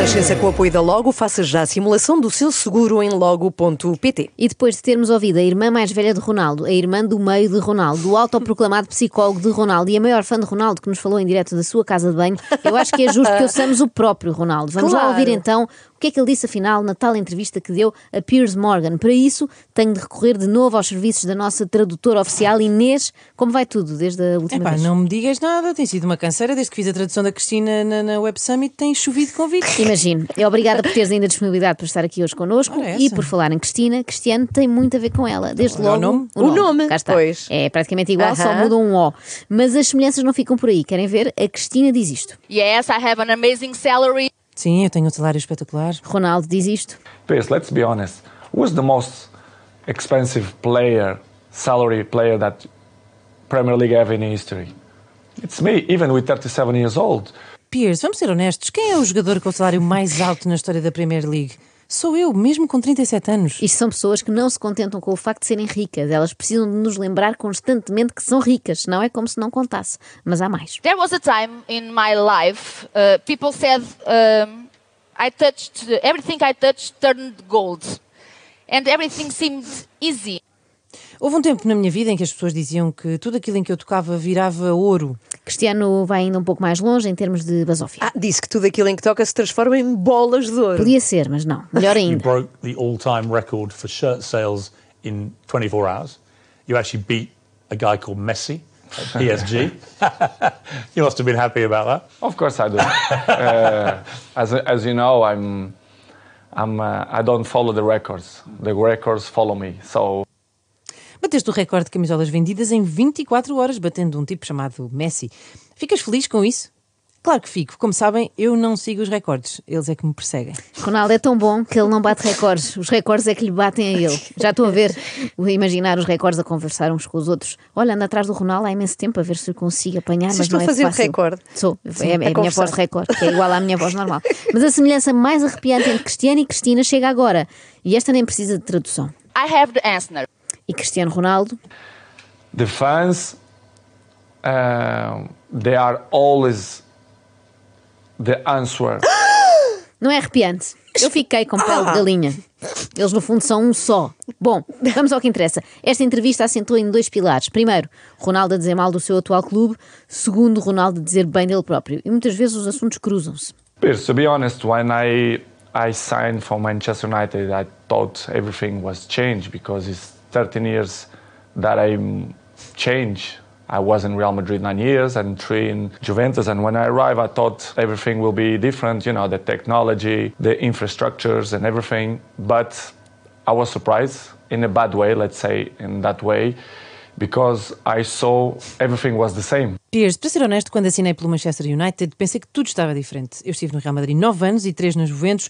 Renascença, com o apoio da Logo, faça já a simulação do seu seguro em logo.pt. E depois de termos ouvido a irmã mais velha de Ronaldo, a irmã do meio de Ronaldo, o autoproclamado psicólogo de Ronaldo e a maior fã de Ronaldo que nos falou em direto da sua casa de banho, eu acho que é justo que ouçamos o próprio Ronaldo. Vamos lá Claro. ouvir então que é que ele disse afinal na tal entrevista que deu a Piers Morgan. Para isso, tenho de recorrer de novo aos serviços da nossa tradutora oficial Inês. Como vai tudo desde a última Epá, vez? não me digas nada, tem sido uma canseira desde que fiz a tradução da Cristina na, na Web Summit, tem chovido convites. Imagino. É obrigada por teres ainda disponibilidade para estar aqui hoje connosco. Ora, E por falar em Cristina, Cristiano tem muito a ver com ela. Desde Olha o logo. nome. O nome, Cá está. pois. É praticamente igual, só Aham. muda um O. Mas as semelhanças não ficam por aí. Querem ver? A Cristina diz isto. Yes, I have an amazing salary. Sim, eu tenho um salário espetacular. Ronaldo diz isto. Pierce, let's be honest. Who's the most expensive player, salary player that Premier League have in history? It's me, even with 37 years old. Piers, vamos ser honestos, quem é o jogador com o salário mais alto na história da Premier League? Sou eu, mesmo com 37 anos. Isto são pessoas que não se contentam com o facto de serem ricas. Elas precisam de nos lembrar constantemente que são ricas. Não é como se não contasse. Mas há mais. There was a time in my life, uh, people said um, I touched, everything I touched turned gold. And everything seemed easy. Houve um tempo na minha vida em que as pessoas diziam que tudo aquilo em que eu tocava virava ouro. Cristiano vai ainda um pouco mais longe em termos de basófia. Ah, disse que tudo aquilo em que toca se transforma em bolas de ouro. Podia ser, mas não. Melhor You ainda. broke the all-time record for shirt sales in 24 hours. You actually beat a guy called Messi at PSG. you must have been happy about that. Of course I do. uh, as, as you know, I'm, I'm, uh, I don't follow the records. The records follow me. So Bateste o recorde de camisolas vendidas em 24 horas, batendo um tipo chamado Messi. Ficas feliz com isso? Claro que fico. Como sabem, eu não sigo os recordes. Eles é que me perseguem. Ronaldo é tão bom que ele não bate recordes. Os recordes é que lhe batem a ele. Já estou a ver, o imaginar os recordes a conversar uns com os outros. Olha, ando atrás do Ronaldo há imenso tempo a ver se eu consigo apanhar, Vocês mas não é a fazer fácil. recorde? Sou. é, é a minha conversar. voz de recorde, que é igual à minha voz normal. Mas a semelhança mais arrepiante entre Cristiano e Cristina chega agora. E esta nem precisa de tradução. I have the answer. E Cristiano Ronaldo the fans, uh, they are always the answer. Não é arrepiante. Eu fiquei com pele de galinha. Eles, no fundo, são um só. Bom, vamos ao que interessa. Esta entrevista assentou em dois pilares. Primeiro, Ronaldo a dizer mal do seu atual clube. Segundo, Ronaldo a dizer bem dele próprio. E muitas vezes os assuntos cruzam-se. Pierce, to be honest, when I I signed for Manchester United, I thought everything was changed because it's 13 years that I'm changed. I was in Real Madrid nine years and three in Juventus. And when I arrived, I thought everything will be different, you know, the technology, the infrastructures, and everything. But I was surprised in a bad way, let's say in that way, because I saw everything was the same. Piers, para ser honesto, quando assinei pelo Manchester United, pensei que tudo estava diferente. Eu estive no Real Madrid 9 anos e 3 na Juventus.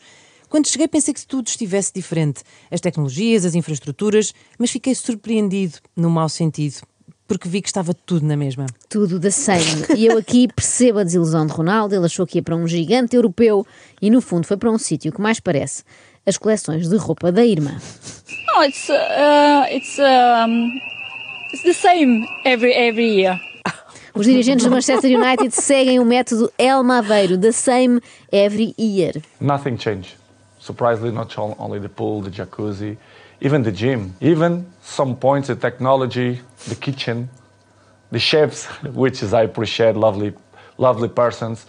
Quando cheguei, pensei que tudo estivesse diferente. As tecnologias, as infraestruturas, mas fiquei surpreendido, no mau sentido, porque vi que estava tudo na mesma. Tudo da same. E eu aqui percebo a desilusão de Ronaldo. Ele achou que ia para um gigante europeu e, no fundo, foi para um sítio que mais parece as coleções de roupa da irmã. No, it's uh, it's um, it's the same every every year. Os dirigentes do Manchester United seguem o método El Maveiro, the same every year. Nothing changed. Surprisingly, not on- only the pool, the jacuzzi, even the gym, even some points, the technology, the kitchen, the chefs, which is I appreciate, lovely, lovely persons.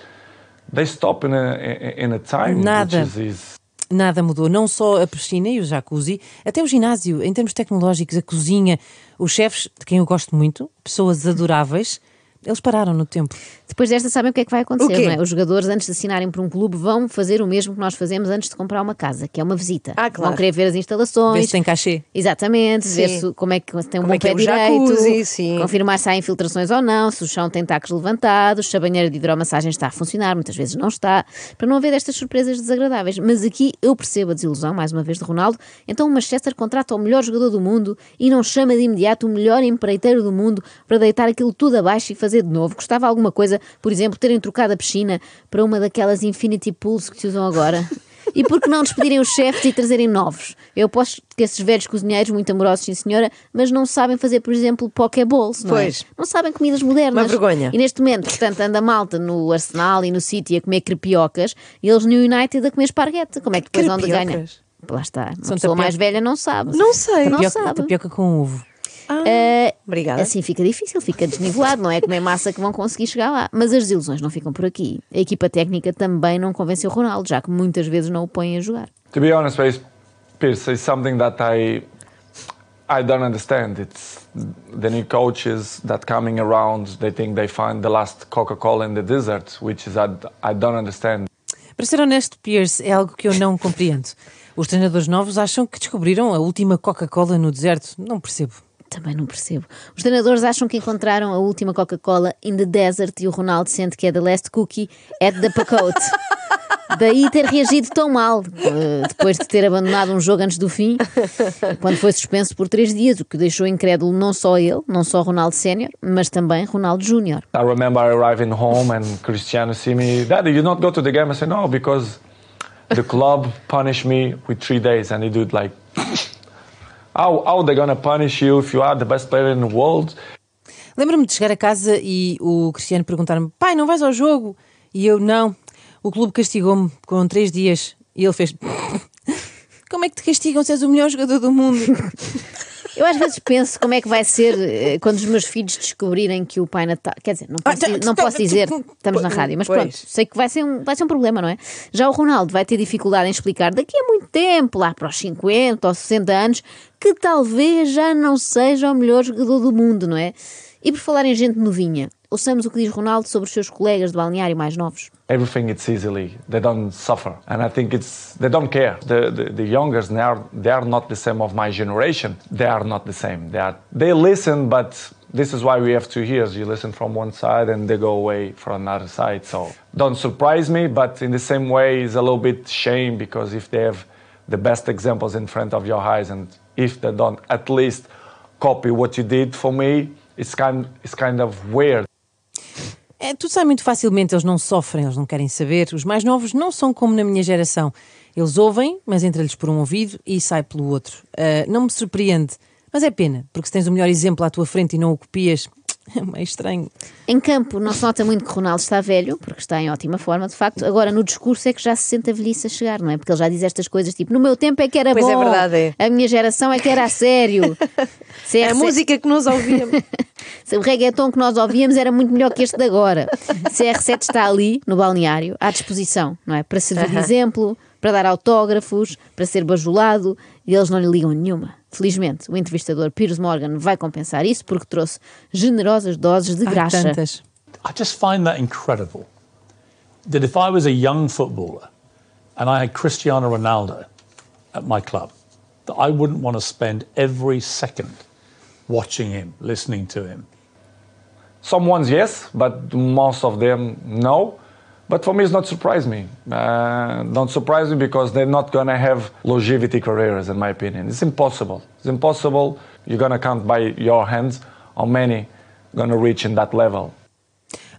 They stop in a in a time Nada. which is, is Nada mudou, não só a piscina e o jacuzzi, até o ginásio, em termos tecnológicos, a cozinha, os chefes, de quem eu gosto muito, pessoas adoráveis, Eles pararam no tempo. Depois desta, sabem o que é que vai acontecer, não é? Os jogadores, antes de assinarem por um clube, vão fazer o mesmo que nós fazemos antes de comprar uma casa, que é uma visita. Ah, claro. Vão querer ver as instalações. Vê se tem cachê. Exatamente, ver Sim. se, como é que tem um Como bom é que é pé o direito, jacuzzi, confirmar se há infiltrações ou não, se o chão tem tacos levantados, se a banheira de hidromassagem está a funcionar, muitas vezes não está, para não haver estas surpresas desagradáveis. Mas aqui eu percebo a desilusão, mais uma vez, de Ronaldo. Então o Manchester contrata o melhor jogador do mundo e não chama de imediato o melhor empreiteiro do mundo para deitar aquilo tudo abaixo e fazer de novo. Gostava alguma coisa, por exemplo, terem trocado a piscina para uma daquelas infinity pools que se usam agora. E por que não despedirem os chefes e trazerem novos? Eu posso que esses velhos cozinheiros, muito amorosos, sim senhora, mas não sabem fazer, por exemplo, pokeballs, não Pois. é? Não sabem comidas modernas. Uma vergonha. E neste momento, portanto, anda a malta no Arsenal e no City a comer crepiocas e eles no United a comer esparguete. Como é que depois onde ganha? Lá está. Uma São pessoa tapioca. mais velha não sabe. Não sei. Não Tapioca, sabe. tapioca com ovo. Ah, Obrigada. Assim fica difícil, fica desnivelado, não é comer massa que vão conseguir chegar lá. Mas as desilusões não ficam por aqui. A equipa técnica também não convenceu Ronaldo, já que muitas vezes não o põem a jogar. To be honest, Pierce, Pierce, it's something that I I don't understand. It's the new coaches that coming around. They think they find the last Coca-Cola in the desert, which is I, I don't understand. Para ser honesto, Pierce, é algo que eu não compreendo. Os treinadores novos acham que descobriram a última Coca-Cola no deserto. Não percebo. Também não percebo. Os treinadores acham que encontraram a última Coca-Cola in the desert e o Ronaldo sente que é the last cookie at the pacote. Daí ter reagido tão mal, depois de ter abandonado um jogo antes do fim, quando foi suspenso por três dias, o que deixou incrédulo não só ele, não só Ronaldo Sénior, mas também Ronaldo Júnior. I remember arriving home and Cristiano see me, Daddy, you not go to the game? I said, no, because the club punished me with three days. And he did like, how, how they gonna punish you if you are the best player in the world? Lembro-me de chegar a casa e o Cristiano perguntar-me: pai, não vais ao jogo? E eu, não. O clube castigou-me com três dias. E ele fez: Como é que te castigam se és o melhor jogador do mundo? Eu às vezes penso como é que vai ser eh, quando os meus filhos descobrirem que o Pai Natal. Quer dizer, não posso, Ah, di- não posso dizer, estamos na rádio, mas pronto, sei que vai ser, um, vai ser um problema, não é? Já o Ronaldo vai ter dificuldade em explicar daqui a muito tempo, lá para os 50 ou 60 anos, que talvez já não seja o melhor jogador do mundo, não é? E por falar em gente novinha, ouçamos o que diz Ronaldo sobre os seus colegas de balneário mais novos. Everything it's easily. They don't suffer. And i think it's they don't care. The the, the youngers they are they are not the same of my generation. They are not the same. They are they listen but this is why we have two ears. You listen from one side and they go away from another side. So don't surprise me but in the same way it's a little bit shame because if they have the best examples in front of your eyes and if they don't at least copy what you did for me it's kind it's kind of weird É, tudo sai muito facilmente, eles não sofrem, eles não querem saber. Os mais novos não são como na minha geração. Eles ouvem, mas entra-lhes por um ouvido e sai pelo outro. Ah, não me surpreende, mas é pena, porque se tens o melhor exemplo à tua frente e não o copias, é meio estranho. Em campo, não se nota muito que Ronaldo está velho, porque está em ótima forma, de facto. Agora, no discurso é que já se sente a velhice a chegar, não é? Porque ele já diz estas coisas tipo: no meu tempo é que era Pois bom, é verdade, é. a minha geração é que era a sério. Se A música que nós ouvíamos. se o reggaeton que nós ouvíamos era muito melhor que este de agora. CR7 está ali, no balneário, à disposição, não é? Para servir de exemplo, para dar autógrafos, para ser bajulado, e eles não lhe ligam nenhuma. Felizmente, o entrevistador Piers Morgan vai compensar isso porque trouxe generosas doses de Há graxa. tantas. I just find that incredible. That if I was a young footballer and I had Cristiano Ronaldo at my club, that I wouldn't want to spend every second watching him, listening to him. Some ones, yes, but most of them, no. But for me, it's not surprise me. Uh, don't surprise me because they're not gonna have longevity careers, in my opinion. It's impossible. It's impossible. You're gonna count by your hands how many gonna reach in that level.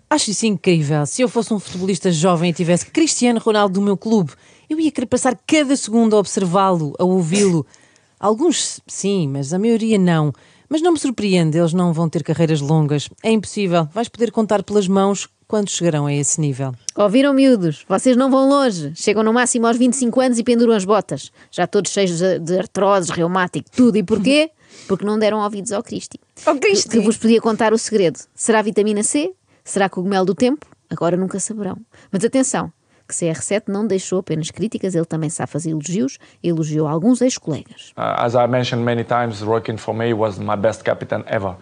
Acho isso incrível. Se eu fosse um futebolista jovem e tivesse Cristiano Ronaldo do meu clube, eu ia querer passar cada segundo a observá-lo, a ouvi-lo. Alguns sim, mas a maioria não. Mas não me surpreende, eles não vão ter carreiras longas. É impossível. Vais poder contar pelas mãos quando chegarão a esse nível. Ouviram, miúdos? Vocês não vão longe. Chegam no máximo aos 25 anos e penduram as botas. Já todos cheios de, artroses, reumático, tudo. E porquê? Porque não deram ouvidos ao Cristi. Ao Cristi. Que vos podia contar o segredo. Será vitamina C? Será cogumelo do tempo? Agora nunca saberão. Mas atenção, que CR7 não deixou apenas críticas, ele também sabe fazer elogios e elogiou alguns ex-colegas. Uh, as I mentioned many times, working for me was my best captain ever.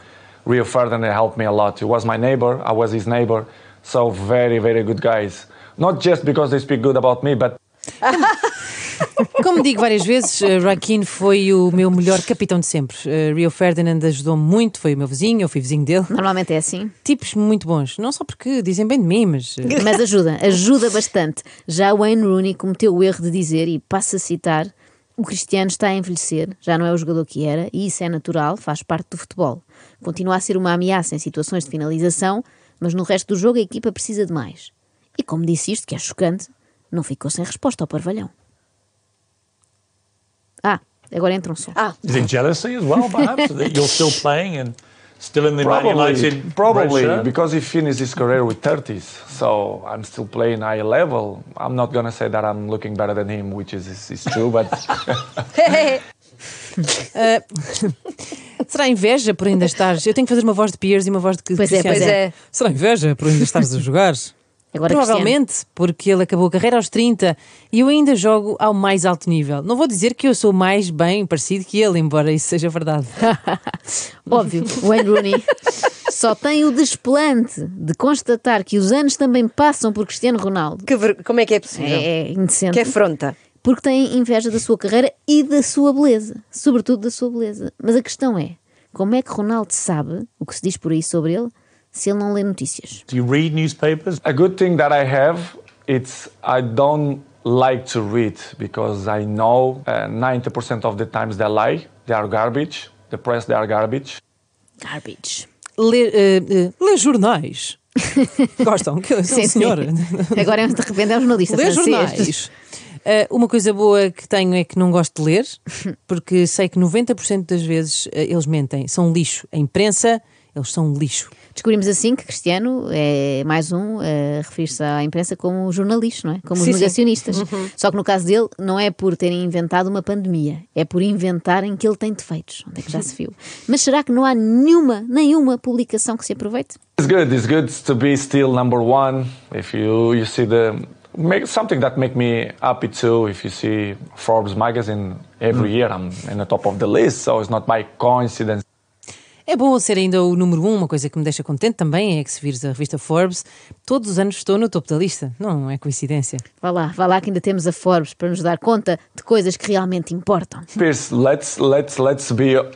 Rio Ferdinand helped me a lot. He was my neighbor, I was his neighbor. So very, very good guys. Not just because they speak good about me, but Como digo várias vezes, Roy Keane foi o meu melhor capitão de sempre. Uh, Rio Ferdinand ajudou-me muito, foi o meu vizinho, eu fui vizinho dele. Normalmente é assim. Tipos muito bons, não só porque dizem bem de mim, mas. uh, Mas ajuda, ajuda bastante. Já Wayne Rooney cometeu o erro de dizer, e passo a citar, o Cristiano está a envelhecer, já não é o jogador que era, e isso é natural, faz parte do futebol. Continua a ser uma ameaça em situações de finalização, mas no resto do jogo a equipa precisa de mais. E como disse isto, que é chocante, não ficou sem resposta ao parvalhão. Ah, agora entra um som. Ah, Is it jealousy as well, perhaps, that you're still playing and still in the Man probably, United red probably because he finished his career with 30s. So I'm still playing high level. I'm not gonna say that I'm looking better than him, which is, is, is true, but Será inveja por ainda estares. Eu tenho que fazer uma voz de Piers e uma voz de Pois é, Cristiano. pois é. Será inveja por ainda estares a jogar? Agora Provavelmente, porque ele acabou a carreira aos 30 e eu ainda jogo ao mais alto nível. Não vou dizer que eu sou mais bem parecido que ele, embora isso seja verdade. Óbvio, Wayne Rooney só tem o desplante de constatar que os anos também passam por Cristiano Ronaldo. que ver- como é que é possível? É indecente. Que afronta. Porque tem inveja da sua carreira e da sua beleza. Sobretudo da sua beleza. Mas a questão é: como é que Ronaldo sabe o que se diz por aí sobre ele se ele não lê notícias? Do you read newspapers? a good thing that I have it's I don't like to read because I know uh, 90% of the times they lie. They are garbage. The press they are garbage. Garbage. Ler, eh, eh, ler jornais. Gostam? Que Sim, sim. senhora. Agora de repente é um jornalista Ler francês. jornais. Eh, uma coisa boa que tenho é que não gosto de ler, porque sei que 90% das vezes eh, eles mentem. São lixo. A imprensa, eles são lixo. Descobrimos assim que Cristiano é mais um a referir-se à imprensa como jornalista, não é? Como os Sim, sim. negacionistas. Só que no caso dele, não é por terem inventado uma pandemia, é por inventarem que ele tem defeitos. Onde é que já se viu? Mas será que não há nenhuma, nenhuma publicação que se aproveite? It's good. It's good to be still number one. If you you see the make something that make me happy too. If you see Forbes magazine every year, I'm in the top of the list. So it's not by coincidence. É bom ser ainda o número um, uma coisa que me deixa contente também é que se vires a revista Forbes, todos os anos estou no topo da lista. Não é coincidência. Vá lá, vá lá que ainda temos a Forbes para nos dar conta de coisas que realmente importam. Pierce, let's let's let's be uh,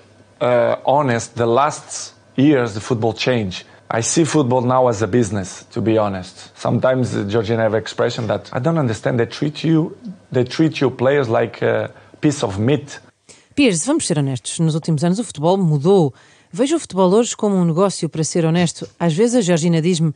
honest. The last years, the football changed. I see football now as a business. To be honest, sometimes uh, Georgina have expression that I don't understand. They treat you, they treat you players like a piece of meat. Pires, vamos ser honestos, nos últimos anos o futebol mudou. Vejo o futebol hoje como um negócio, para ser honesto. Às vezes a Georgina diz-me: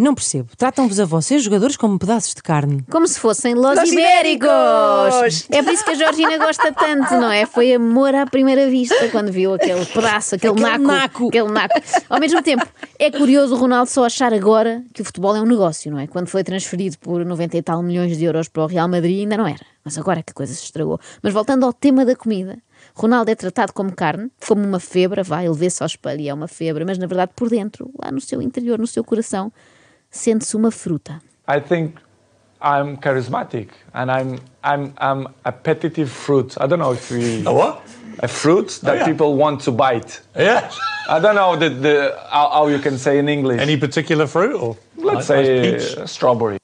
Não percebo, tratam-vos a vocês, jogadores, como pedaços de carne. Como se fossem Los, Los Ibéricos! Ibéricos! É por isso que a Georgina gosta tanto, não é? Foi amor à primeira vista quando viu aquele pedaço, aquele, Aquele naco, naco. Aquele naco. Ao mesmo tempo, é curioso o Ronaldo só achar agora que o futebol é um negócio, não é? Quando foi transferido por 90 e tal milhões de euros para o Real Madrid ainda não era. Mas agora é que a coisa se estragou. Mas voltando ao tema da comida. Ronaldo é tratado como carne, como uma febra, vai, ele vê-se ao espelho e é uma febra, mas na verdade por dentro, lá no seu interior, no seu coração, sente-se uma fruta. I think I'm charismatic and I'm I'm I'm a appetitive fruit. I don't know if we A what? a fruit that yeah. people want to bite. Yeah. I don't know the, the how, how you can say in English. Any particular fruit or Let's like- say like peach? uh, strawberry.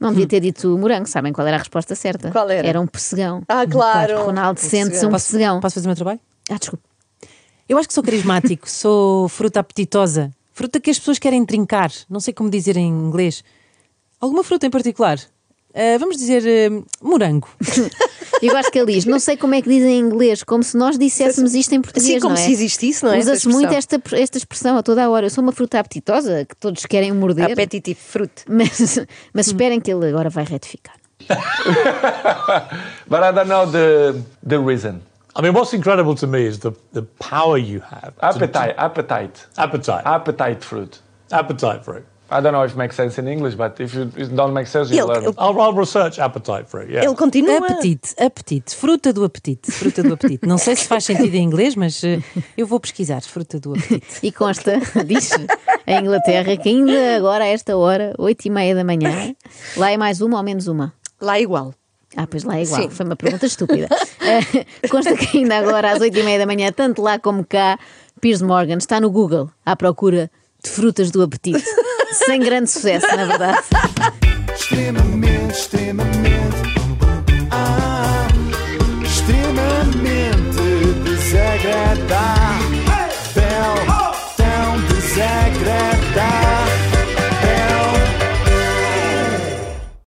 Não devia ter dito morango, sabem qual era a resposta certa? Qual era? Era um pessegão. Ah, claro. Ronaldo sente-se um Posso, pessegão. posso fazer o meu trabalho? Ah, desculpa. Eu acho que sou carismático, sou fruta apetitosa, fruta que as pessoas querem trincar. Não sei como dizer em inglês. Alguma fruta em particular? Ah, vamos dizer ah, morango. Eu gosto que ele diz, não sei como é que dizem em inglês, como se nós disséssemos isto em português, Assim como não é? se existisse, não é? Usa-se muito esta, esta expressão a toda a hora. Eu sou uma fruta apetitosa, que todos querem morder. Appetitive fruit. Mas, mas esperem que ele agora vai retificar. But I don't know the the reason. I mean, what's incredible to me is the, the power you have. to- Appetite, appetite, appetite. appetite fruit. appetite fruit. I don't know if it makes sense in English, but if you, it don't make sense, you Ele- learn. ele- I'll, I'll research appetite fruit. Yeah. Ele continua. Apetite, apetite, fruta do apetite, fruta do apetite. Não sei se faz sentido em inglês, mas ah, eu vou pesquisar, fruta do apetite. E consta, diz a Inglaterra, que ainda agora, a esta hora, 8 e meia da manhã, lá é mais uma ou menos uma. Lá é igual. Ah, pois lá é igual, Sim. foi uma pergunta estúpida. Eh, consta que ainda agora, às oito e meia da manhã, tanto lá como cá, Piers Morgan está no Google à procura de frutas do apetite. Sem grande sucesso, na verdade. extremamente, extremamente.